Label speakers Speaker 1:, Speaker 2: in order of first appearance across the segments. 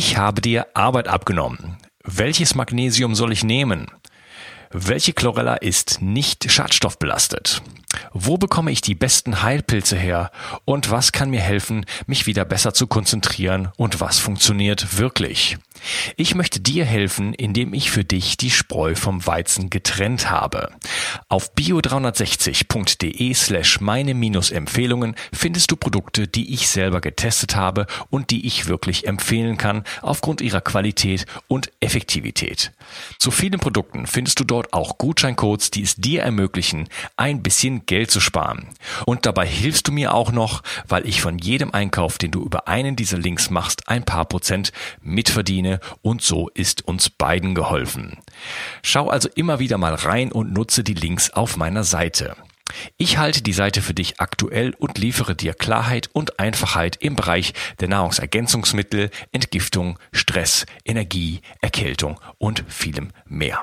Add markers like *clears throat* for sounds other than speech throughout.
Speaker 1: Ich habe dir Arbeit abgenommen. Welches Magnesium soll ich nehmen? Welche Chlorella ist nicht schadstoffbelastet? Wo bekomme ich die besten Heilpilze her? Und was kann mir helfen, mich wieder besser zu konzentrieren? Und was funktioniert wirklich? Ich möchte dir helfen, indem ich für dich die Spreu vom Weizen getrennt habe. Auf bio360.de slash meine Empfehlungen findest du Produkte, die ich selber getestet habe und die ich wirklich empfehlen kann aufgrund ihrer Qualität und Effektivität. Zu vielen Produkten findest du dort auch Gutscheincodes, die es dir ermöglichen, ein bisschen Geld zu sparen. Und dabei hilfst du mir auch noch, weil ich von jedem Einkauf, den du über einen dieser Links machst, ein paar Prozent mitverdiene und so ist uns beiden geholfen. Schau also immer wieder mal rein und nutze die Links auf meiner Seite. Ich halte die Seite für dich aktuell und liefere dir Klarheit und Einfachheit im Bereich der Nahrungsergänzungsmittel, Entgiftung, Stress, Energie, Erkältung und vielem mehr.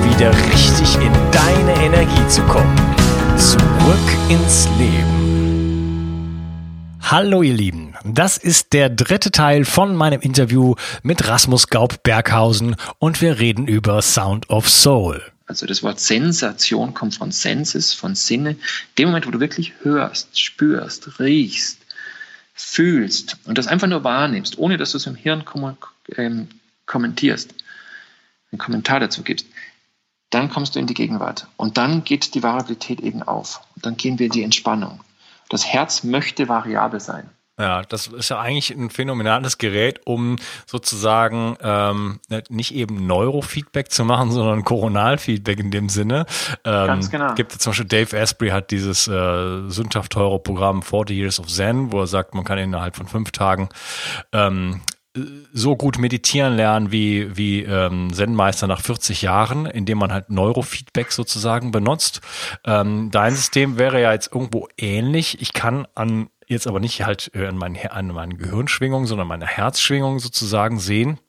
Speaker 2: wieder richtig in deine Energie zu kommen. Zurück ins Leben. Hallo ihr Lieben, das ist der dritte Teil von meinem Interview mit Rasmus Gaub-Berghausen und wir reden über Sound of Soul.
Speaker 3: Also das Wort Sensation kommt von Senses, von Sinne. Dem Moment, wo du wirklich hörst, spürst, riechst, fühlst und das einfach nur wahrnimmst, ohne dass du es im Hirn ähm, kommentierst, einen Kommentar dazu gibst, dann kommst du in die Gegenwart. Und dann geht die Variabilität eben auf. Und dann gehen wir in die Entspannung. Das Herz möchte variabel sein.
Speaker 1: Ja, das ist ja eigentlich ein phänomenales Gerät, um sozusagen ähm, nicht eben Neurofeedback zu machen, sondern Koronalfeedback in dem Sinne. Ähm, Ganz genau. Gibt zum Beispiel Dave Asprey hat dieses äh, sündhaft teure Programm 40 Years of Zen, wo er sagt, man kann innerhalb von fünf Tagen ähm, so gut meditieren lernen wie, wie ähm, Zen-Meister nach 40 Jahren, indem man halt Neurofeedback sozusagen benutzt. Ähm, dein System wäre ja jetzt irgendwo ähnlich. Ich kann an jetzt aber nicht halt an meinen, an meinen Gehirnschwingungen, sondern meine Herzschwingungen sozusagen sehen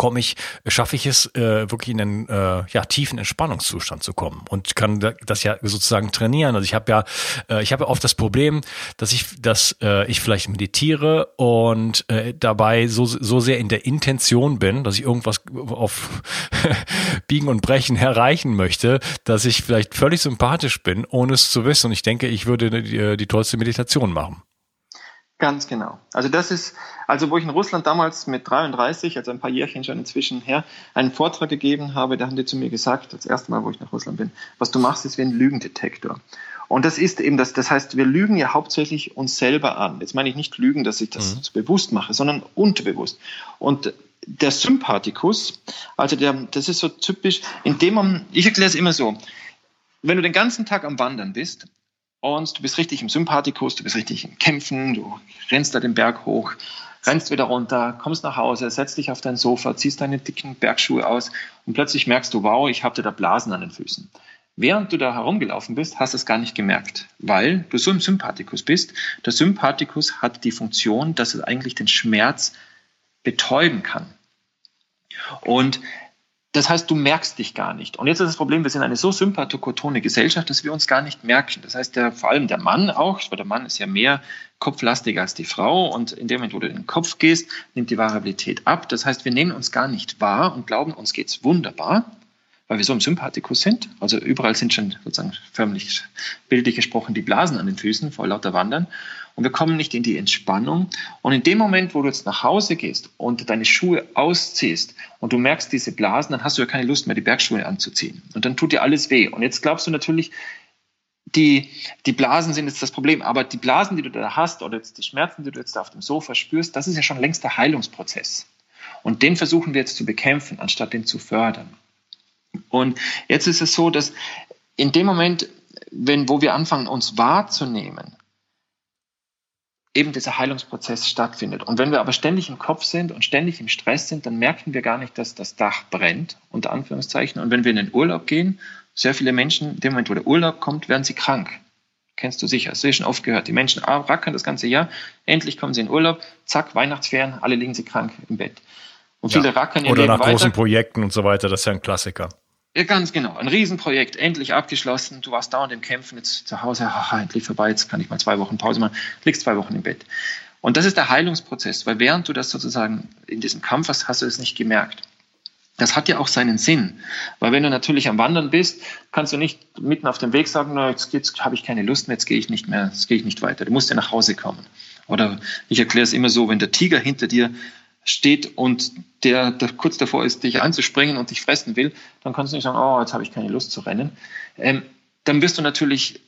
Speaker 1: komme ich, schaffe ich es, äh, wirklich in einen äh, ja, tiefen Entspannungszustand zu kommen und kann das ja sozusagen trainieren. Also ich habe ja, äh, ich habe ja oft das Problem, dass ich, dass äh, ich vielleicht meditiere und äh, dabei so, so sehr in der Intention bin, dass ich irgendwas auf *laughs* Biegen und Brechen erreichen möchte, dass ich vielleicht völlig sympathisch bin, ohne es zu wissen. Und ich denke, ich würde die, die tollste Meditation machen.
Speaker 3: Ganz genau. Also das ist, also wo ich in Russland damals mit 33, also ein paar Jährchen schon inzwischen her, einen Vortrag gegeben habe, da haben die zu mir gesagt, das erste Mal, wo ich nach Russland bin, was du machst, ist wie ein Lügendetektor. Und das ist eben das, das heißt, wir lügen ja hauptsächlich uns selber an. Jetzt meine ich nicht lügen, dass ich das mhm. bewusst mache, sondern unterbewusst. Und der Sympathikus, also der, das ist so typisch, indem man, ich erkläre es immer so, wenn du den ganzen Tag am Wandern bist und du bist richtig im Sympathikus, du bist richtig im Kämpfen, du rennst da den Berg hoch, rennst wieder runter, kommst nach Hause, setzt dich auf dein Sofa, ziehst deine dicken Bergschuhe aus und plötzlich merkst du, wow, ich habe da Blasen an den Füßen. Während du da herumgelaufen bist, hast du es gar nicht gemerkt, weil du so im Sympathikus bist. Der Sympathikus hat die Funktion, dass er eigentlich den Schmerz betäuben kann. Und das heißt, du merkst dich gar nicht. Und jetzt ist das Problem, wir sind eine so sympathokotone Gesellschaft, dass wir uns gar nicht merken. Das heißt, der, vor allem der Mann auch, weil der Mann ist ja mehr kopflastiger als die Frau und in dem Moment, wo du in den Kopf gehst, nimmt die Variabilität ab. Das heißt, wir nehmen uns gar nicht wahr und glauben, uns geht's wunderbar weil wir so im Sympathikus sind. Also überall sind schon sozusagen förmlich bildlich gesprochen die Blasen an den Füßen vor lauter Wandern. Und wir kommen nicht in die Entspannung. Und in dem Moment, wo du jetzt nach Hause gehst und deine Schuhe ausziehst und du merkst diese Blasen, dann hast du ja keine Lust mehr, die Bergschuhe anzuziehen. Und dann tut dir alles weh. Und jetzt glaubst du natürlich, die, die Blasen sind jetzt das Problem, aber die Blasen, die du da hast oder jetzt die Schmerzen, die du jetzt da auf dem Sofa spürst, das ist ja schon längst der Heilungsprozess. Und den versuchen wir jetzt zu bekämpfen, anstatt den zu fördern. Und jetzt ist es so, dass in dem Moment, wenn, wo wir anfangen, uns wahrzunehmen, eben dieser Heilungsprozess stattfindet. Und wenn wir aber ständig im Kopf sind und ständig im Stress sind, dann merken wir gar nicht, dass das Dach brennt, unter Anführungszeichen. Und wenn wir in den Urlaub gehen, sehr viele Menschen, in dem Moment, wo der Urlaub kommt, werden sie krank. Kennst du sicher, hast du schon oft gehört. Die Menschen rackern das ganze Jahr, endlich kommen sie in Urlaub, zack, Weihnachtsferien, alle liegen sie krank im Bett.
Speaker 1: Und viele ja. rackern ihr Oder Leben nach weiter. großen Projekten und so weiter, das ist ja ein Klassiker.
Speaker 3: Ja, ganz genau. Ein Riesenprojekt, endlich abgeschlossen. Du warst dauernd im Kämpfen, jetzt zu Hause, ach, endlich vorbei, jetzt kann ich mal zwei Wochen Pause machen, liegst zwei Wochen im Bett. Und das ist der Heilungsprozess, weil während du das sozusagen in diesem Kampf hast, hast du es nicht gemerkt. Das hat ja auch seinen Sinn, weil wenn du natürlich am Wandern bist, kannst du nicht mitten auf dem Weg sagen, na, jetzt, jetzt habe ich keine Lust mehr, jetzt gehe ich nicht mehr, jetzt gehe ich nicht weiter. Du musst ja nach Hause kommen. Oder ich erkläre es immer so, wenn der Tiger hinter dir steht und der, der, kurz davor ist, dich anzuspringen und dich fressen will, dann kannst du nicht sagen, oh, jetzt habe ich keine Lust zu rennen. Ähm, dann wirst du natürlich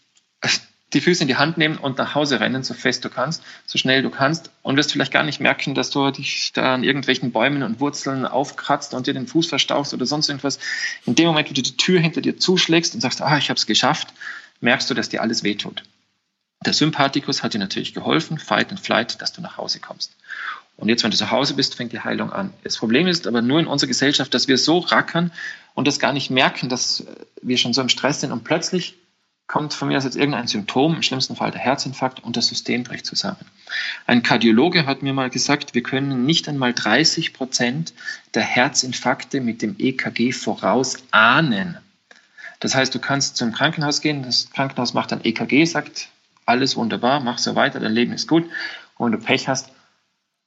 Speaker 3: die Füße in die Hand nehmen und nach Hause rennen, so fest du kannst, so schnell du kannst und wirst vielleicht gar nicht merken, dass du dich da an irgendwelchen Bäumen und Wurzeln aufkratzt und dir den Fuß verstauchst oder sonst irgendwas. In dem Moment, wo du die Tür hinter dir zuschlägst und sagst, ah, ich habe es geschafft, merkst du, dass dir alles wehtut. Der Sympathikus hat dir natürlich geholfen, Fight and Flight, dass du nach Hause kommst. Und jetzt, wenn du zu Hause bist, fängt die Heilung an. Das Problem ist aber nur in unserer Gesellschaft, dass wir so rackern und das gar nicht merken, dass wir schon so im Stress sind und plötzlich kommt von mir aus jetzt irgendein Symptom, im schlimmsten Fall der Herzinfarkt und das System bricht zusammen. Ein Kardiologe hat mir mal gesagt, wir können nicht einmal 30 Prozent der Herzinfarkte mit dem EKG vorausahnen. Das heißt, du kannst zum Krankenhaus gehen, das Krankenhaus macht ein EKG, sagt, alles wunderbar, mach so weiter, dein Leben ist gut. Und wenn du Pech hast,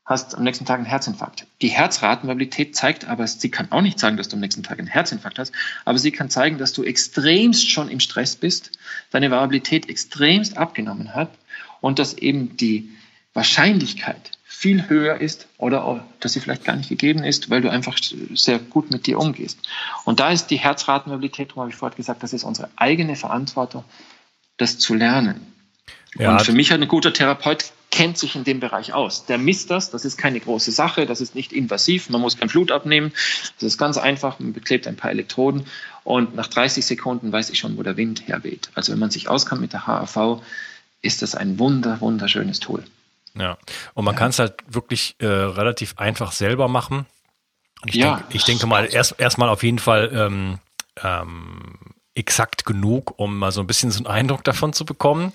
Speaker 3: hast am nächsten Tag einen Herzinfarkt. Die Herzratenmobilität zeigt aber, sie kann auch nicht sagen, dass du am nächsten Tag einen Herzinfarkt hast, aber sie kann zeigen, dass du extremst schon im Stress bist, deine Variabilität extremst abgenommen hat und dass eben die Wahrscheinlichkeit viel höher ist oder auch, dass sie vielleicht gar nicht gegeben ist, weil du einfach sehr gut mit dir umgehst. Und da ist die Herzratenmobilität, darum habe ich vorhin gesagt, das ist unsere eigene Verantwortung, das zu lernen. Ja. Und für mich hat ein guter Therapeut kennt sich in dem Bereich aus. Der misst das, das ist keine große Sache, das ist nicht invasiv, man muss kein Blut abnehmen, das ist ganz einfach, man beklebt ein paar Elektroden und nach 30 Sekunden weiß ich schon, wo der Wind herweht. Also wenn man sich auskommt mit der HAV, ist das ein wunder, wunderschönes Tool.
Speaker 1: Ja, und man ja. kann es halt wirklich äh, relativ einfach selber machen. Ich, ja. denk, ich denke mal, erst erstmal auf jeden Fall ähm, ähm, exakt genug, um mal so ein bisschen so einen Eindruck davon zu bekommen,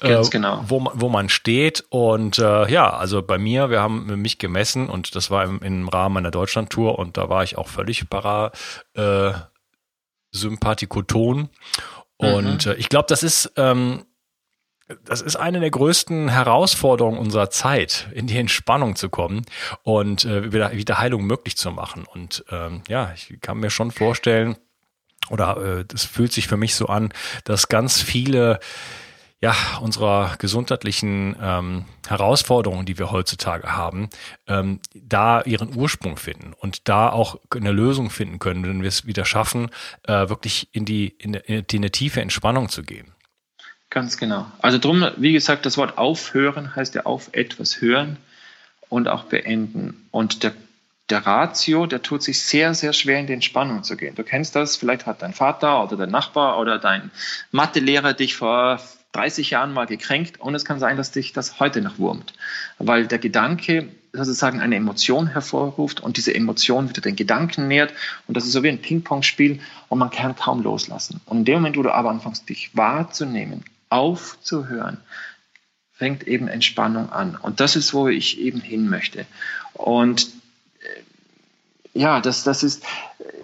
Speaker 3: äh, genau.
Speaker 1: wo, wo man steht. Und äh, ja, also bei mir, wir haben mich gemessen und das war im, im Rahmen meiner Deutschlandtour und da war ich auch völlig para äh, Sympathikoton. Und mhm. äh, ich glaube, das ist ähm, das ist eine der größten Herausforderungen unserer Zeit, in die Entspannung zu kommen und äh, wieder, wieder Heilung möglich zu machen. Und ähm, ja, ich kann mir schon vorstellen, oder äh, das fühlt sich für mich so an, dass ganz viele ja, unserer gesundheitlichen ähm, Herausforderungen, die wir heutzutage haben, ähm, da ihren Ursprung finden und da auch eine Lösung finden können, wenn wir es wieder schaffen, äh, wirklich in die, in, in die eine tiefe Entspannung zu gehen.
Speaker 3: Ganz genau. Also drum, wie gesagt, das Wort aufhören heißt ja auf etwas hören und auch beenden. Und der der Ratio, der tut sich sehr, sehr schwer in die Entspannung zu gehen. Du kennst das, vielleicht hat dein Vater oder dein Nachbar oder dein Mathelehrer dich vor 30 Jahren mal gekränkt und es kann sein, dass dich das heute noch wurmt, weil der Gedanke sozusagen eine Emotion hervorruft und diese Emotion wieder den Gedanken nährt und das ist so wie ein Ping-Pong-Spiel und man kann kaum loslassen. Und in dem Moment, wo du aber anfängst, dich wahrzunehmen, aufzuhören, fängt eben Entspannung an. Und das ist, wo ich eben hin möchte. Und ja, das, das ist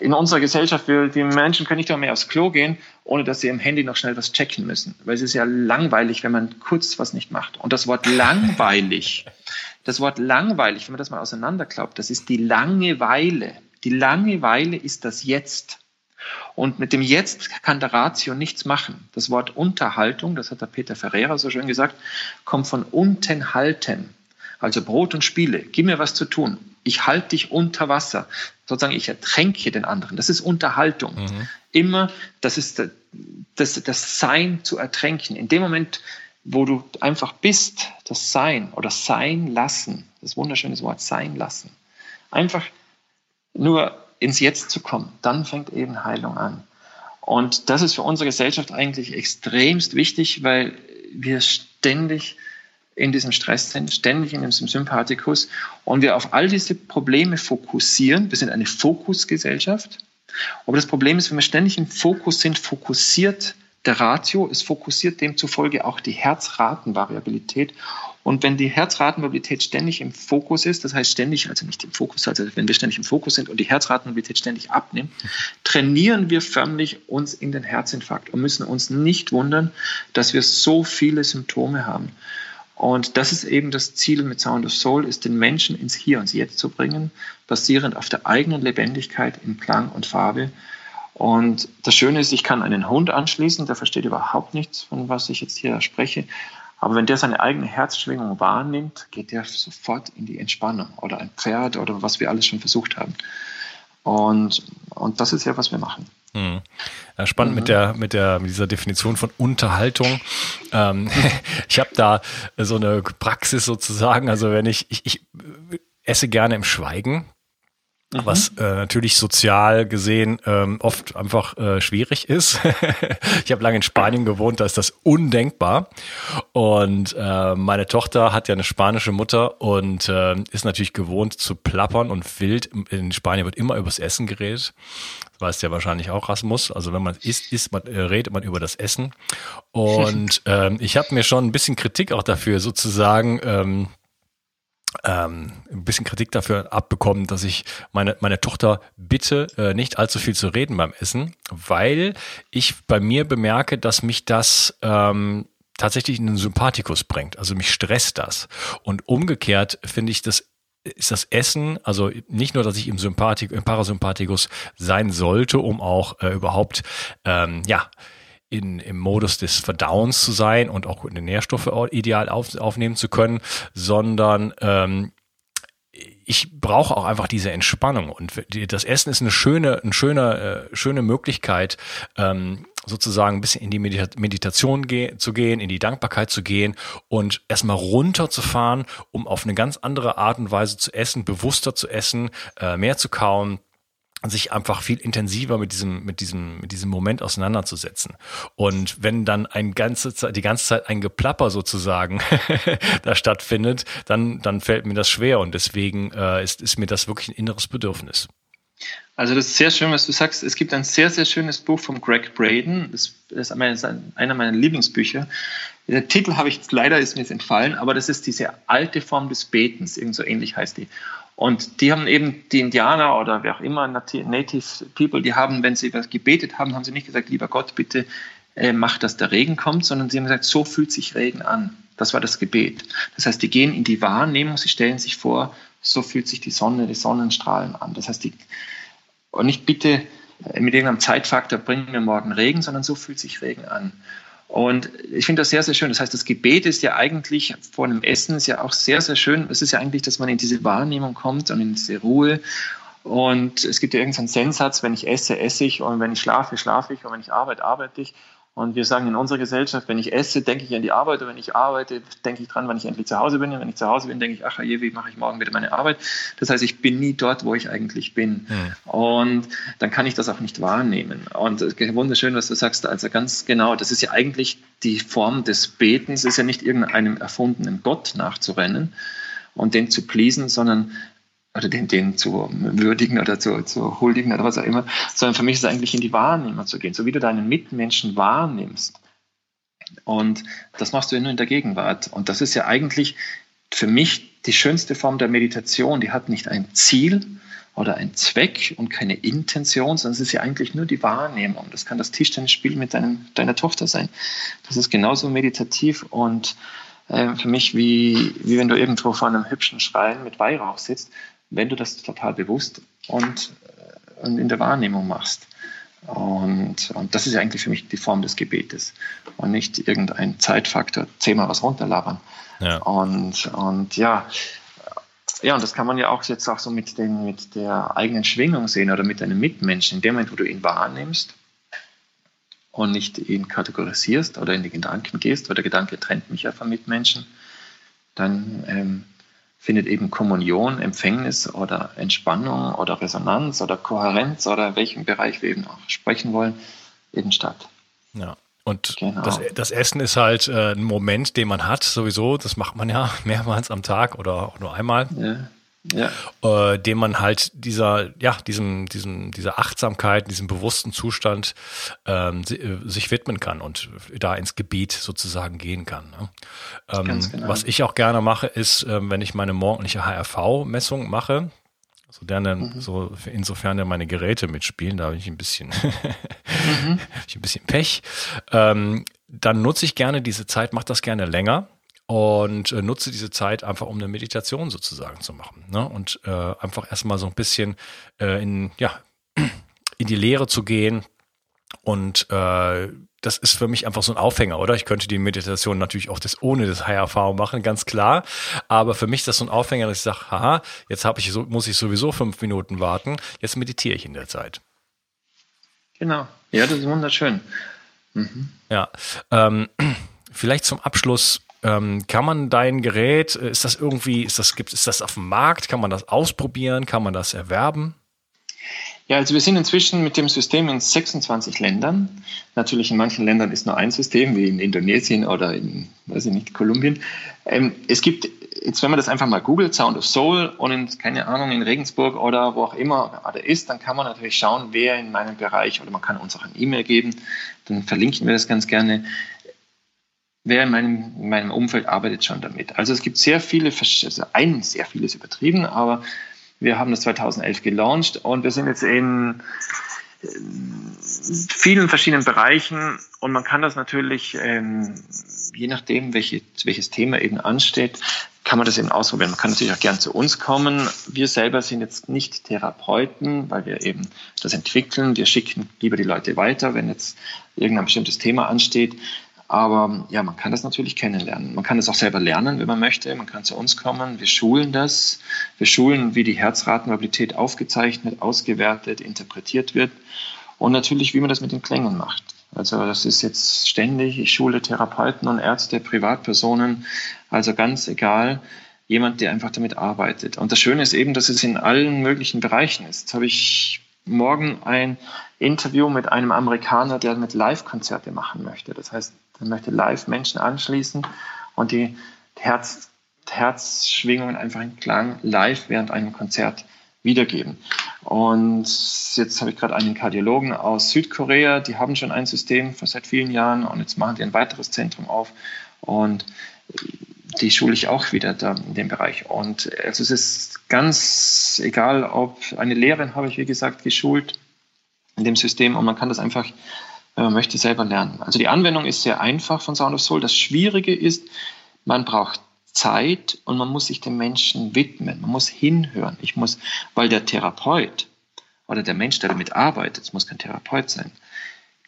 Speaker 3: in unserer Gesellschaft, wir, die Menschen können nicht mehr aufs Klo gehen, ohne dass sie im Handy noch schnell was checken müssen. Weil es ist ja langweilig, wenn man kurz was nicht macht. Und das Wort langweilig, *laughs* das Wort langweilig, wenn man das mal auseinanderklappt, das ist die Langeweile. Die Langeweile ist das Jetzt. Und mit dem Jetzt kann der Ratio nichts machen. Das Wort Unterhaltung, das hat der Peter Ferreira so schön gesagt, kommt von unten halten. Also Brot und Spiele. Gib mir was zu tun ich halte dich unter Wasser. Sozusagen, ich ertränke den anderen. Das ist Unterhaltung. Mhm. Immer, das ist das, das Sein zu ertränken. In dem Moment, wo du einfach bist, das Sein oder Sein lassen, das wunderschöne Wort Sein lassen, einfach nur ins Jetzt zu kommen, dann fängt eben Heilung an. Und das ist für unsere Gesellschaft eigentlich extremst wichtig, weil wir ständig in diesem Stress sind, ständig in diesem Sympathikus und wir auf all diese Probleme fokussieren. Wir sind eine Fokusgesellschaft. Aber das Problem ist, wenn wir ständig im Fokus sind, fokussiert der Ratio, es fokussiert demzufolge auch die Herzratenvariabilität. Und wenn die Herzratenvariabilität ständig im Fokus ist, das heißt ständig, also nicht im Fokus, also wenn wir ständig im Fokus sind und die Herzratenvariabilität ständig abnimmt, trainieren wir förmlich uns in den Herzinfarkt und müssen uns nicht wundern, dass wir so viele Symptome haben. Und das ist eben das Ziel mit Sound of Soul, ist den Menschen ins Hier und Jetzt zu bringen, basierend auf der eigenen Lebendigkeit in Klang und Farbe. Und das Schöne ist, ich kann einen Hund anschließen, der versteht überhaupt nichts, von was ich jetzt hier spreche. Aber wenn der seine eigene Herzschwingung wahrnimmt, geht der sofort in die Entspannung oder ein Pferd oder was wir alles schon versucht haben. Und, und das ist ja, was wir machen.
Speaker 1: Mhm. Ja, spannend mhm. mit der mit der mit dieser Definition von Unterhaltung. Ähm, *laughs* ich habe da so eine Praxis sozusagen. Also wenn ich, ich ich esse gerne im Schweigen. Mhm. Was äh, natürlich sozial gesehen ähm, oft einfach äh, schwierig ist. *laughs* ich habe lange in Spanien gewohnt, da ist das undenkbar. Und äh, meine Tochter hat ja eine spanische Mutter und äh, ist natürlich gewohnt zu plappern und wild. In Spanien wird immer übers Essen geredet. Das weißt ja wahrscheinlich auch, Rasmus. Also wenn man isst, isst man, äh, redet man über das Essen. Und *laughs* ähm, ich habe mir schon ein bisschen Kritik auch dafür sozusagen ähm, ähm, ein bisschen Kritik dafür abbekommen, dass ich meine, meine Tochter bitte, äh, nicht allzu viel zu reden beim Essen, weil ich bei mir bemerke, dass mich das ähm, tatsächlich in den Sympathikus bringt. Also mich stresst das. Und umgekehrt finde ich das ist das Essen, also nicht nur, dass ich im, Sympathik, im Parasympathikus sein sollte, um auch äh, überhaupt ähm, ja in, im Modus des Verdauens zu sein und auch die Nährstoffe ideal auf, aufnehmen zu können, sondern ähm, ich brauche auch einfach diese Entspannung. Und das Essen ist eine schöne, eine schöne, äh, schöne Möglichkeit, ähm, sozusagen ein bisschen in die Meditation ge zu gehen, in die Dankbarkeit zu gehen und erstmal runterzufahren, um auf eine ganz andere Art und Weise zu essen, bewusster zu essen, äh, mehr zu kauen, sich einfach viel intensiver mit diesem, mit diesem, mit diesem Moment auseinanderzusetzen. Und wenn dann ein ganze Zeit, die ganze Zeit ein Geplapper sozusagen *laughs* da stattfindet, dann, dann fällt mir das schwer und deswegen äh, ist, ist mir das wirklich ein inneres Bedürfnis.
Speaker 3: Also das ist sehr schön, was du sagst. Es gibt ein sehr, sehr schönes Buch von Greg Braden. Das ist einer meiner Lieblingsbücher. Der Titel habe ich leider ist mir jetzt entfallen, aber das ist diese alte Form des Betens. Irgend so ähnlich heißt die. Und die haben eben die Indianer oder wer auch immer, Native People, die haben, wenn sie was gebetet haben, haben sie nicht gesagt, lieber Gott, bitte äh, mach, dass der Regen kommt, sondern sie haben gesagt, so fühlt sich Regen an. Das war das Gebet. Das heißt, die gehen in die Wahrnehmung, sie stellen sich vor, so fühlt sich die Sonne, die Sonnenstrahlen an. Das heißt, die, und nicht bitte äh, mit irgendeinem Zeitfaktor bringen wir morgen Regen, sondern so fühlt sich Regen an. Und ich finde das sehr, sehr schön. Das heißt, das Gebet ist ja eigentlich vor einem Essen ist ja auch sehr, sehr schön. Es ist ja eigentlich, dass man in diese Wahrnehmung kommt und in diese Ruhe. Und es gibt ja irgendeinen Senssatz, wenn ich esse, esse ich und wenn ich schlafe, schlafe ich und wenn ich arbeite, arbeite ich. Und wir sagen in unserer Gesellschaft, wenn ich esse, denke ich an die Arbeit und wenn ich arbeite, denke ich dran, wann ich endlich zu Hause bin. Und wenn ich zu Hause bin, denke ich, ach je, wie mache ich morgen wieder meine Arbeit? Das heißt, ich bin nie dort, wo ich eigentlich bin. Mhm. Und dann kann ich das auch nicht wahrnehmen. Und wunderschön, was du sagst, also ganz genau, das ist ja eigentlich die Form des Betens, ist ja nicht irgendeinem erfundenen Gott nachzurennen und den zu pleasen, sondern oder den, den zu würdigen oder zu, zu huldigen oder was auch immer, sondern für mich ist es eigentlich in die Wahrnehmung zu gehen, so wie du deinen Mitmenschen wahrnimmst. Und das machst du ja nur in der Gegenwart. Und das ist ja eigentlich für mich die schönste Form der Meditation. Die hat nicht ein Ziel oder ein Zweck und keine Intention, sondern es ist ja eigentlich nur die Wahrnehmung. Das kann das Tischtennisspiel mit deinem, deiner Tochter sein. Das ist genauso meditativ und äh, für mich wie, wie wenn du irgendwo vor einem hübschen Schrein mit Weihrauch sitzt wenn du das total bewusst und, und in der Wahrnehmung machst. Und, und das ist ja eigentlich für mich die Form des Gebetes und nicht irgendein Zeitfaktor, zehnmal was runterlabern. Ja. Und, und ja, ja, und das kann man ja auch jetzt auch so mit, den, mit der eigenen Schwingung sehen oder mit deinem Mitmenschen. In dem Moment, wo du ihn wahrnimmst und nicht ihn kategorisierst oder in die Gedanken gehst, weil der Gedanke trennt mich ja vom Mitmenschen, dann ähm, findet eben Kommunion, Empfängnis oder Entspannung oder Resonanz oder Kohärenz oder welchem Bereich wir eben auch sprechen wollen, eben statt.
Speaker 1: Ja. Und genau. das, das, Essen ist halt äh, ein Moment, den man hat, sowieso. Das macht man ja *laughs* mehrmals am Tag oder auch nur einmal. Ja. Ja. Äh, dem man halt dieser, ja, diesem, diesem, dieser Achtsamkeit, diesem bewussten Zustand ähm, äh, sich widmen kann und da ins Gebiet sozusagen gehen kann. Ne? Ähm, genau. Was ich auch gerne mache, ist, äh, wenn ich meine morgendliche HRV-Messung mache, so, der dann, mhm. so insofern ja meine Geräte mitspielen, da habe ich ein bisschen, *laughs* mhm. ich ein bisschen Pech. Ähm, dann nutze ich gerne diese Zeit, mache das gerne länger und äh, nutze diese Zeit einfach, um eine Meditation sozusagen zu machen. Ne? Und äh, einfach erstmal so ein bisschen äh, in, ja, *clears throat* in die Lehre zu gehen und äh, das ist für mich einfach so ein Aufhänger, oder? Ich könnte die Meditation natürlich auch das ohne das HRV machen, ganz klar. Aber für mich ist das so ein Aufhänger, dass ich sage, haha, jetzt habe ich so, muss ich sowieso fünf Minuten warten, jetzt meditiere ich in der Zeit.
Speaker 3: Genau. Ja, das ist wunderschön. Mhm.
Speaker 1: Ja. Ähm, *clears throat* vielleicht zum Abschluss. Ähm, kann man dein Gerät, äh, ist das irgendwie, ist das, gibt, ist das auf dem Markt? Kann man das ausprobieren? Kann man das erwerben?
Speaker 3: Ja, also wir sind inzwischen mit dem System in 26 Ländern. Natürlich in manchen Ländern ist nur ein System, wie in Indonesien oder in, weiß ich nicht, Kolumbien. Ähm, es gibt, jetzt wenn man das einfach mal googelt, Sound of Soul und in, keine Ahnung, in Regensburg oder wo auch immer er ist, dann kann man natürlich schauen, wer in meinem Bereich, oder man kann uns auch ein E-Mail geben, dann verlinken wir das ganz gerne, wer in meinem, in meinem Umfeld arbeitet schon damit. Also es gibt sehr viele, also ein sehr vieles übertrieben, aber wir haben das 2011 gelauncht und wir sind jetzt in vielen verschiedenen Bereichen und man kann das natürlich, ähm, je nachdem, welche, welches Thema eben ansteht, kann man das eben ausprobieren. Man kann natürlich auch gern zu uns kommen. Wir selber sind jetzt nicht Therapeuten, weil wir eben das entwickeln. Wir schicken lieber die Leute weiter, wenn jetzt irgendein bestimmtes Thema ansteht. Aber ja, man kann das natürlich kennenlernen. Man kann es auch selber lernen, wenn man möchte. Man kann zu uns kommen. Wir schulen das. Wir schulen, wie die Herzratenmobilität aufgezeichnet, ausgewertet, interpretiert wird. Und natürlich, wie man das mit den Klängen macht. Also das ist jetzt ständig. Ich schule Therapeuten und Ärzte, Privatpersonen. Also ganz egal. Jemand, der einfach damit arbeitet. Und das Schöne ist eben, dass es in allen möglichen Bereichen ist. Jetzt habe ich morgen ein Interview mit einem Amerikaner, der mit Live-Konzerte machen möchte. Das heißt, er möchte live Menschen anschließen und die Herz, Herzschwingungen einfach in Klang live während einem Konzert wiedergeben. Und jetzt habe ich gerade einen Kardiologen aus Südkorea, die haben schon ein System seit vielen Jahren und jetzt machen die ein weiteres Zentrum auf und die schule ich auch wieder da in dem Bereich. Und also es ist ganz egal, ob eine Lehrerin habe ich, wie gesagt, geschult in dem System und man kann das einfach man möchte, selber lernen. Also die Anwendung ist sehr einfach von Sound of Soul. Das Schwierige ist, man braucht Zeit und man muss sich dem Menschen widmen. Man muss hinhören. Ich muss, weil der Therapeut oder der Mensch, der damit arbeitet, es muss kein Therapeut sein,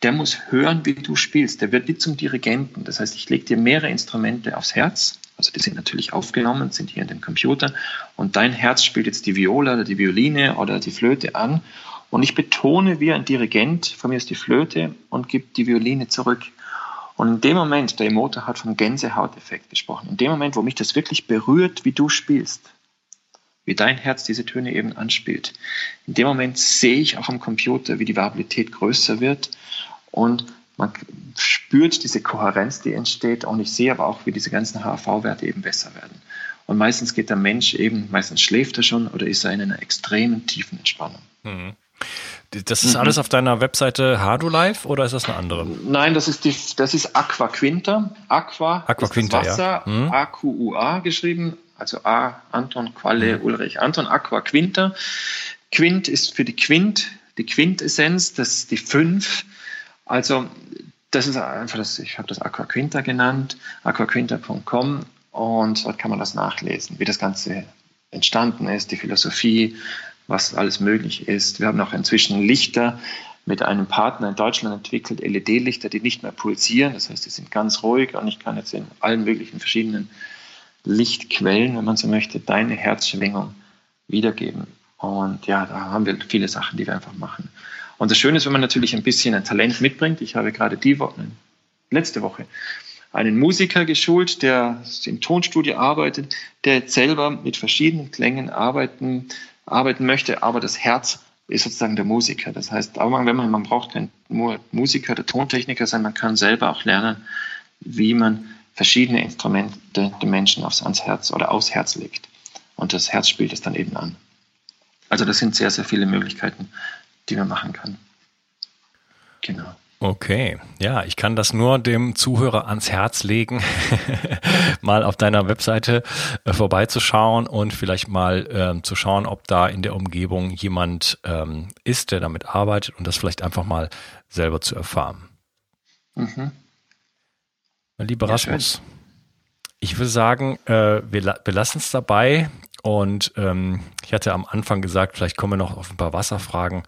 Speaker 3: der muss hören, wie du spielst. Der wird wie zum Dirigenten. Das heißt, ich lege dir mehrere Instrumente aufs Herz. Also die sind natürlich aufgenommen, sind hier in dem Computer. Und dein Herz spielt jetzt die Viola oder die Violine oder die Flöte an. Und ich betone wie ein Dirigent, von mir ist die Flöte und gebe die Violine zurück. Und in dem Moment, der Emotor hat vom Gänsehauteffekt gesprochen, in dem Moment, wo mich das wirklich berührt, wie du spielst, wie dein Herz diese Töne eben anspielt, in dem Moment sehe ich auch am Computer, wie die Variabilität größer wird und man spürt diese Kohärenz, die entsteht und ich sehe aber auch, wie diese ganzen HRV-Werte eben besser werden. Und meistens geht der Mensch eben, meistens schläft er schon oder ist er in einer extremen tiefen Entspannung. Mhm.
Speaker 1: Das ist mhm. alles auf deiner Webseite Hardo Live oder ist das eine andere?
Speaker 3: Nein, das ist die, das ist Aqua Quinta. Aqua,
Speaker 1: Aqua Quinta,
Speaker 3: Wasser, ja. Mhm. A-Q-U-A geschrieben, also A, Anton, Qualle, mhm. Ulrich, Anton, Aqua Quinta. Quint ist für die Quint, die Quintessenz, das ist die fünf. Also das ist einfach das, ich habe das Aqua Quinta genannt, aquaquinta.com und dort kann man das nachlesen, wie das Ganze entstanden ist, die Philosophie, was alles möglich ist. Wir haben auch inzwischen Lichter mit einem Partner in Deutschland entwickelt, LED-Lichter, die nicht mehr pulsieren. Das heißt, die sind ganz ruhig und ich kann jetzt in allen möglichen verschiedenen Lichtquellen, wenn man so möchte, deine Herzschwingung wiedergeben. Und ja, da haben wir viele Sachen, die wir einfach machen. Und das Schöne ist, wenn man natürlich ein bisschen ein Talent mitbringt. Ich habe gerade die Woche, letzte Woche einen Musiker geschult, der im Tonstudio arbeitet, der jetzt selber mit verschiedenen Klängen arbeiten arbeiten möchte, aber das Herz ist sozusagen der Musiker. Das heißt, aber wenn man, man braucht kein Musiker oder Tontechniker sein, man kann selber auch lernen, wie man verschiedene Instrumente den Menschen aufs, ans Herz oder aufs Herz legt. Und das Herz spielt es dann eben an. Also das sind sehr, sehr viele Möglichkeiten, die man machen kann.
Speaker 1: Genau. Okay, ja, ich kann das nur dem Zuhörer ans Herz legen, *laughs* mal auf deiner Webseite äh, vorbeizuschauen und vielleicht mal ähm, zu schauen, ob da in der Umgebung jemand ähm, ist, der damit arbeitet und das vielleicht einfach mal selber zu erfahren. Mhm. Lieber ja, Rasmus, schön. ich würde sagen, äh, wir, lassen es dabei. Und ähm, ich hatte am Anfang gesagt, vielleicht kommen wir noch auf ein paar Wasserfragen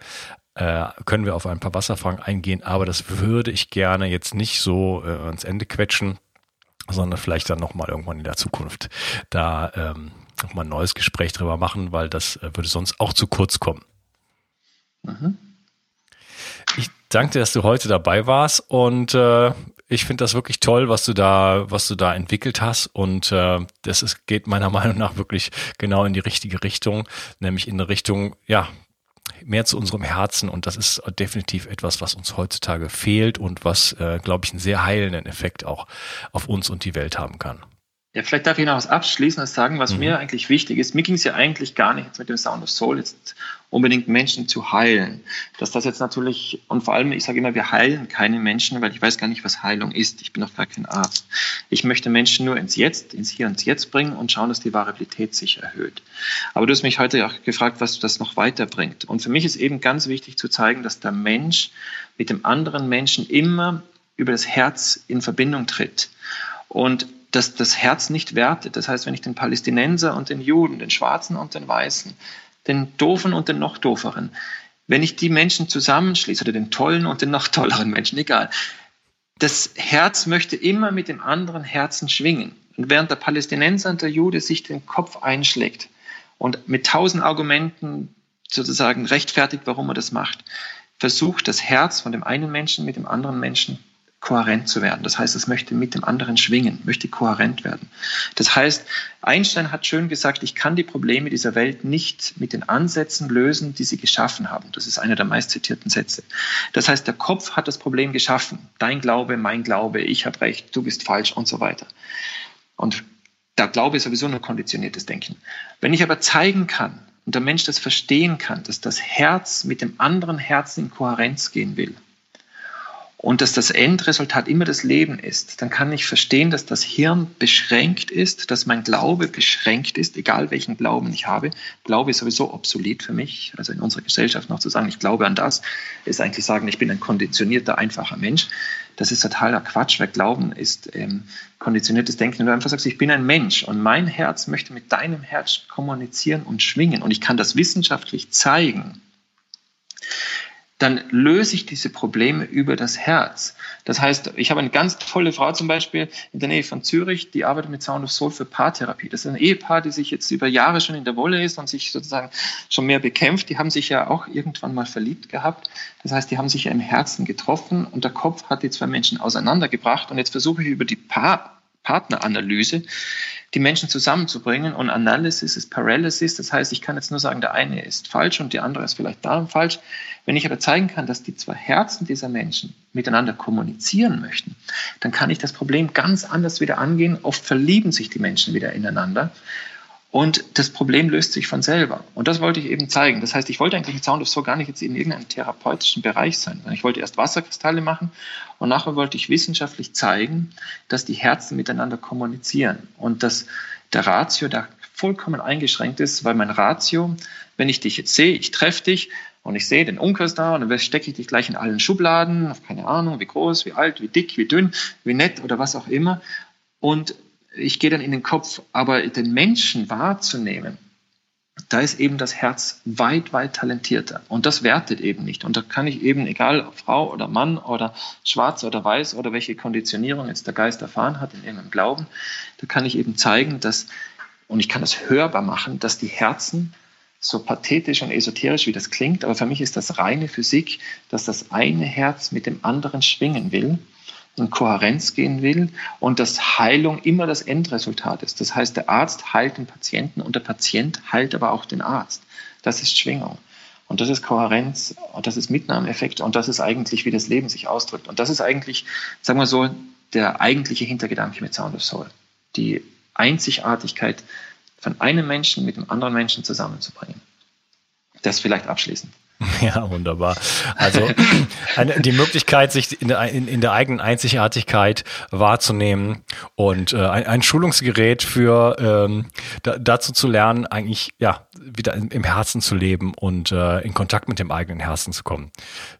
Speaker 1: äh, können wir auf ein paar Wasserfragen eingehen, aber das würde ich gerne jetzt nicht so äh, ans Ende quetschen, sondern vielleicht dann nochmal irgendwann in der Zukunft da ähm, nochmal ein neues Gespräch drüber machen, weil das äh, würde sonst auch zu kurz kommen. Mhm. Ich danke dir, dass du heute dabei warst und äh, ich finde das wirklich toll, was du da, was du da entwickelt hast und äh, das ist, geht meiner *laughs* Meinung nach wirklich genau in die richtige Richtung, nämlich in eine Richtung, ja, mehr zu unserem Herzen und das ist definitiv etwas, was uns heutzutage fehlt und was, äh, glaube ich, einen sehr heilenden Effekt auch auf uns und die Welt haben kann.
Speaker 3: Ja, vielleicht darf ich noch was Abschließendes sagen, was mhm. mir eigentlich wichtig ist. Mir ging es ja eigentlich gar nicht mit dem Sound of Soul jetzt unbedingt Menschen zu heilen. Dass das jetzt natürlich, und vor allem, ich sage immer, wir heilen keine Menschen, weil ich weiß gar nicht, was Heilung ist. Ich bin doch gar kein Arzt. Ich möchte Menschen nur ins Jetzt, ins Hier und Jetzt bringen und schauen, dass die Variabilität sich erhöht. Aber du hast mich heute auch gefragt, was das noch weiterbringt. Und für mich ist eben ganz wichtig zu zeigen, dass der Mensch mit dem anderen Menschen immer über das Herz in Verbindung tritt. Und dass das Herz nicht wertet. Das heißt, wenn ich den Palästinenser und den Juden, den Schwarzen und den Weißen, den Doofen und den noch Dooferen, wenn ich die Menschen zusammenschließe, oder den tollen und den noch tolleren Menschen, egal, das Herz möchte immer mit dem anderen Herzen schwingen. Und während der Palästinenser und der Jude sich den Kopf einschlägt und mit tausend Argumenten sozusagen rechtfertigt, warum er das macht, versucht das Herz von dem einen Menschen mit dem anderen Menschen kohärent zu werden. Das heißt, es möchte mit dem anderen schwingen, möchte kohärent werden. Das heißt, Einstein hat schön gesagt, ich kann die Probleme dieser Welt nicht mit den Ansätzen lösen, die sie geschaffen haben. Das ist einer der meist zitierten Sätze. Das heißt, der Kopf hat das Problem geschaffen. Dein Glaube, mein Glaube, ich habe recht, du bist falsch und so weiter. Und der Glaube ist sowieso nur konditioniertes Denken. Wenn ich aber zeigen kann und der Mensch das verstehen kann, dass das Herz mit dem anderen Herzen in Kohärenz gehen will, und dass das Endresultat immer das Leben ist, dann kann ich verstehen, dass das Hirn beschränkt ist, dass mein Glaube beschränkt ist, egal welchen Glauben ich habe. Glaube ist sowieso obsolet für mich. Also in unserer Gesellschaft noch zu sagen, ich glaube an das, ist eigentlich sagen, ich bin ein konditionierter, einfacher Mensch. Das ist totaler Quatsch, weil Glauben ist ähm, konditioniertes Denken. Wenn du einfach sagst, ich bin ein Mensch und mein Herz möchte mit deinem Herz kommunizieren und schwingen und ich kann das wissenschaftlich zeigen, dann löse ich diese Probleme über das Herz. Das heißt, ich habe eine ganz tolle Frau zum Beispiel in der Nähe von Zürich, die arbeitet mit Sound of Soul für Paartherapie. Das ist ein Ehepaar, die sich jetzt über Jahre schon in der Wolle ist und sich sozusagen schon mehr bekämpft. Die haben sich ja auch irgendwann mal verliebt gehabt. Das heißt, die haben sich ja im Herzen getroffen und der Kopf hat die zwei Menschen auseinandergebracht. Und jetzt versuche ich über die Paar Partneranalyse die Menschen zusammenzubringen. Und Analysis ist Paralysis. Das heißt, ich kann jetzt nur sagen, der eine ist falsch und die andere ist vielleicht darum falsch. Wenn ich aber zeigen kann, dass die zwei Herzen dieser Menschen miteinander kommunizieren möchten, dann kann ich das Problem ganz anders wieder angehen. Oft verlieben sich die Menschen wieder ineinander. Und das Problem löst sich von selber. Und das wollte ich eben zeigen. Das heißt, ich wollte eigentlich mit Sound of Soul gar nicht jetzt in irgendeinem therapeutischen Bereich sein. Ich wollte erst Wasserkristalle machen und nachher wollte ich wissenschaftlich zeigen, dass die Herzen miteinander kommunizieren und dass der Ratio da vollkommen eingeschränkt ist, weil mein Ratio, wenn ich dich jetzt sehe, ich treffe dich und ich sehe den Umkreis da und dann stecke ich dich gleich in allen Schubladen, keine Ahnung, wie groß, wie alt, wie dick, wie dünn, wie nett oder was auch immer. Und ich gehe dann in den Kopf, aber den Menschen wahrzunehmen, da ist eben das Herz weit, weit talentierter. Und das wertet eben nicht. Und da kann ich eben, egal ob Frau oder Mann oder schwarz oder weiß oder welche Konditionierung jetzt der Geist erfahren hat in irgendeinem Glauben, da kann ich eben zeigen, dass, und ich kann das hörbar machen, dass die Herzen so pathetisch und esoterisch wie das klingt, aber für mich ist das reine Physik, dass das eine Herz mit dem anderen schwingen will in Kohärenz gehen will und dass Heilung immer das Endresultat ist. Das heißt, der Arzt heilt den Patienten und der Patient heilt aber auch den Arzt. Das ist Schwingung. Und das ist Kohärenz und das ist Mitnahmeeffekt und das ist eigentlich, wie das Leben sich ausdrückt. Und das ist eigentlich, sagen wir so, der eigentliche Hintergedanke mit Sound of Soul. Die Einzigartigkeit von einem Menschen mit einem anderen Menschen zusammenzubringen. Das vielleicht abschließend. *laughs*
Speaker 1: Ja, wunderbar. Also *clears throat* eine, die Möglichkeit, sich in der, in, in der, eigenen Einzigartigkeit wahrzunehmen und äh, ein, ein, Schulungsgerät für ähm, da, dazu zu lernen, eigentlich ja wieder im, im Herzen zu leben und äh, in Kontakt mit dem eigenen Herzen zu kommen.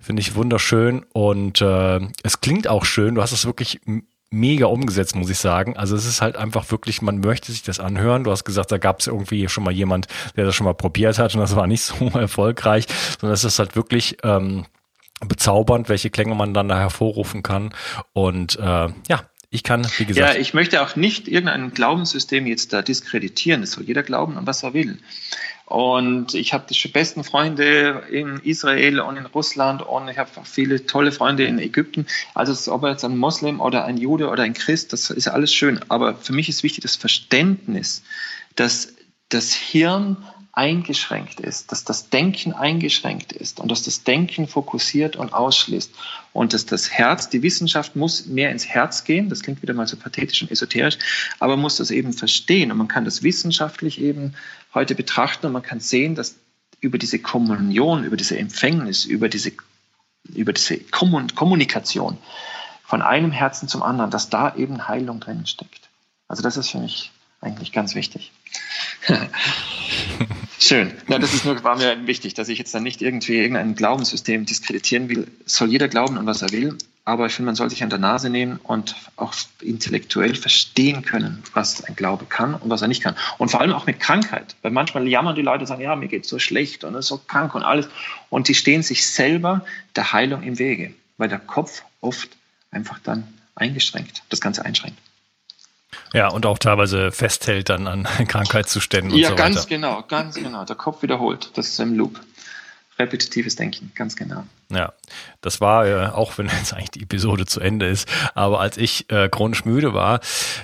Speaker 1: Finde ich wunderschön und äh, es klingt auch schön. Du hast es wirklich mega umgesetzt, muss ich sagen. Also es ist halt einfach wirklich, man möchte sich das anhören. Du hast gesagt, da gab es irgendwie schon mal jemand, der das schon mal probiert hat und das war nicht *laughs* so erfolgreich, sondern es ist halt wirklich ähm, bezaubernd, welche Klänge man dann da hervorrufen kann. Und äh, ja, ich kann, wie gesagt.
Speaker 3: Ja, ich möchte auch nicht irgendein Glaubenssystem jetzt da diskreditieren. Es soll jeder glauben, an was er will. Und ich habe die besten Freunde in Israel und in Russland und ich habe viele tolle Freunde in Ägypten. Also ob jetzt ein Moslem oder ein Jude oder ein Christ, das ist alles schön. Aber für mich ist wichtig das Verständnis, dass das Hirn eingeschränkt ist, dass das Denken eingeschränkt ist und dass das Denken fokussiert und ausschließt und dass das Herz, die Wissenschaft muss mehr ins Herz gehen, das klingt wieder mal so pathetisch und esoterisch, aber muss das eben verstehen und man kann das wissenschaftlich eben heute betrachten und man kann sehen, dass über diese Kommunion, über diese Empfängnis, über diese, über diese Kommunikation von einem Herzen zum anderen, dass da eben Heilung drin steckt. Also das ist für mich eigentlich ganz wichtig. *laughs* Schön. Ja, das ist nur, war mir wichtig, dass ich jetzt dann nicht irgendwie irgendein Glaubenssystem diskreditieren will. Soll jeder glauben an was er will, aber ich finde, man soll sich an der Nase nehmen und auch intellektuell verstehen können, was ein Glaube kann und was er nicht kann. Und vor allem auch mit Krankheit. Weil manchmal jammern die Leute und sagen, ja, mir geht so schlecht und ist so krank und alles. Und die stehen sich selber der Heilung im Wege, weil der Kopf oft einfach dann eingeschränkt, das Ganze einschränkt.
Speaker 1: Ja, und auch teilweise festhält dann an *laughs* Krankheitszuständen und
Speaker 3: ja,
Speaker 1: so
Speaker 3: weiter. Ja, ganz genau, ganz genau. Der Kopf wiederholt. Das ist ein Loop. Repetitives Denken, ganz genau.
Speaker 1: Ja, das war, äh, auch wenn *laughs* jetzt eigentlich die Episode zu Ende ist, aber als ich äh, chronisch müde war,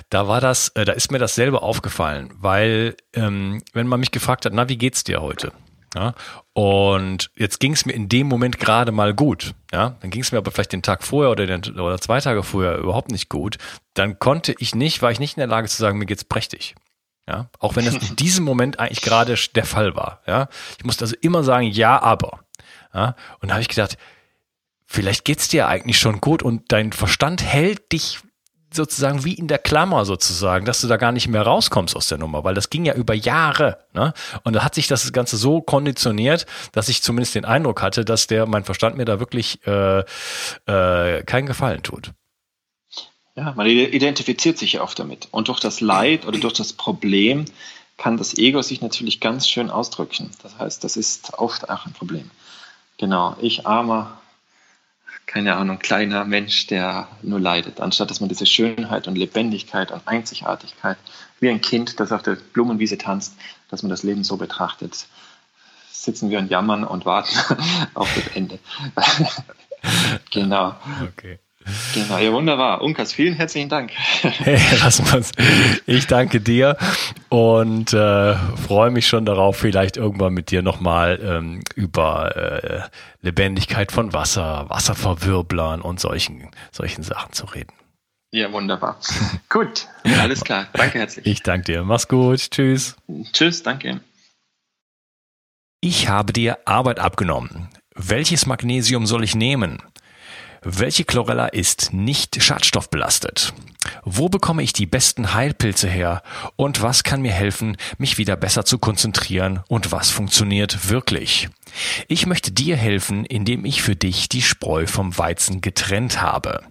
Speaker 1: da war das, äh, da ist mir das selber aufgefallen, weil ähm, wenn man mich gefragt hat, na, wie geht's dir heute? Ja, und jetzt ging es mir in dem Moment gerade mal gut. Ja, dann ging es mir aber vielleicht den Tag vorher oder, den, oder zwei Tage vorher überhaupt nicht gut. Dann konnte ich nicht, war ich nicht in der Lage zu sagen, mir geht's prächtig. Ja, auch wenn es in *laughs* diesem Moment eigentlich gerade der Fall war. Ja, ich musste also immer sagen, ja, aber. Ja, und da habe ich gedacht, vielleicht geht's dir eigentlich schon gut und dein Verstand hält dich sozusagen wie in der Klammer sozusagen, dass du da gar nicht mehr rauskommst aus der Nummer, weil das ging ja über Jahre. Ne? Und da hat sich das Ganze so konditioniert, dass ich zumindest den Eindruck hatte, dass der mein Verstand mir da wirklich äh, äh, keinen Gefallen tut.
Speaker 3: Ja, man identifiziert sich ja oft damit. Und durch das Leid oder durch das Problem kann das Ego sich natürlich ganz schön ausdrücken. Das heißt, das ist oft auch ein Problem. Genau, ich armer keine Ahnung, kleiner Mensch, der nur leidet, anstatt dass man diese Schönheit und Lebendigkeit und Einzigartigkeit, wie ein Kind, das auf der Blumenwiese tanzt, dass man das Leben so betrachtet, sitzen wir und jammern und warten *laughs* auf das Ende. *laughs* genau. Okay. Genau, ja, wunderbar. Unkas, vielen herzlichen Dank. *laughs*
Speaker 1: Hey, Rasmus, ich danke dir und äh, freue mich schon darauf, vielleicht irgendwann mit dir nochmal ähm, über äh, Lebendigkeit von Wasser, Wasserverwirblern und solchen, solchen Sachen zu reden.
Speaker 3: Ja, wunderbar. *laughs* gut, alles klar. Danke herzlich.
Speaker 1: Ich danke dir. Mach's gut. Tschüss.
Speaker 3: Tschüss, danke.
Speaker 1: Ich habe dir Arbeit abgenommen. Welches Magnesium soll ich nehmen? Welche Chlorella ist nicht schadstoffbelastet? Wo bekomme ich die besten Heilpilze her? Und was kann mir helfen, mich wieder besser zu konzentrieren? Und was funktioniert wirklich? Ich möchte dir helfen, indem ich für dich die Spreu vom Weizen getrennt habe.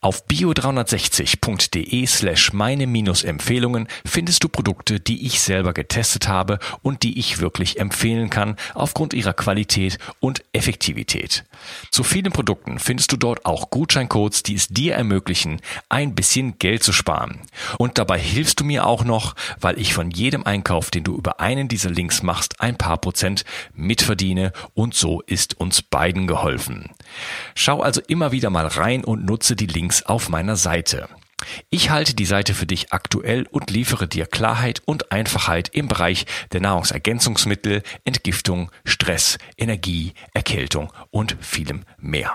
Speaker 1: Auf bio360.de slash meine Empfehlungen findest du Produkte, die ich selber getestet habe und die ich wirklich empfehlen kann aufgrund ihrer Qualität und Effektivität. Zu vielen Produkten findest du dort auch Gutscheincodes, die es dir ermöglichen, ein bisschen Geld zu sparen. Und dabei hilfst du mir auch noch, weil ich von jedem Einkauf, den du über einen dieser Links machst, ein paar Prozent mitverdiene und so ist uns beiden geholfen. Schau also immer wieder mal rein und nutze die Links auf meiner Seite.
Speaker 4: Ich halte die Seite für dich aktuell und liefere dir Klarheit und Einfachheit im Bereich der Nahrungsergänzungsmittel, Entgiftung, Stress, Energie, Erkältung und vielem mehr.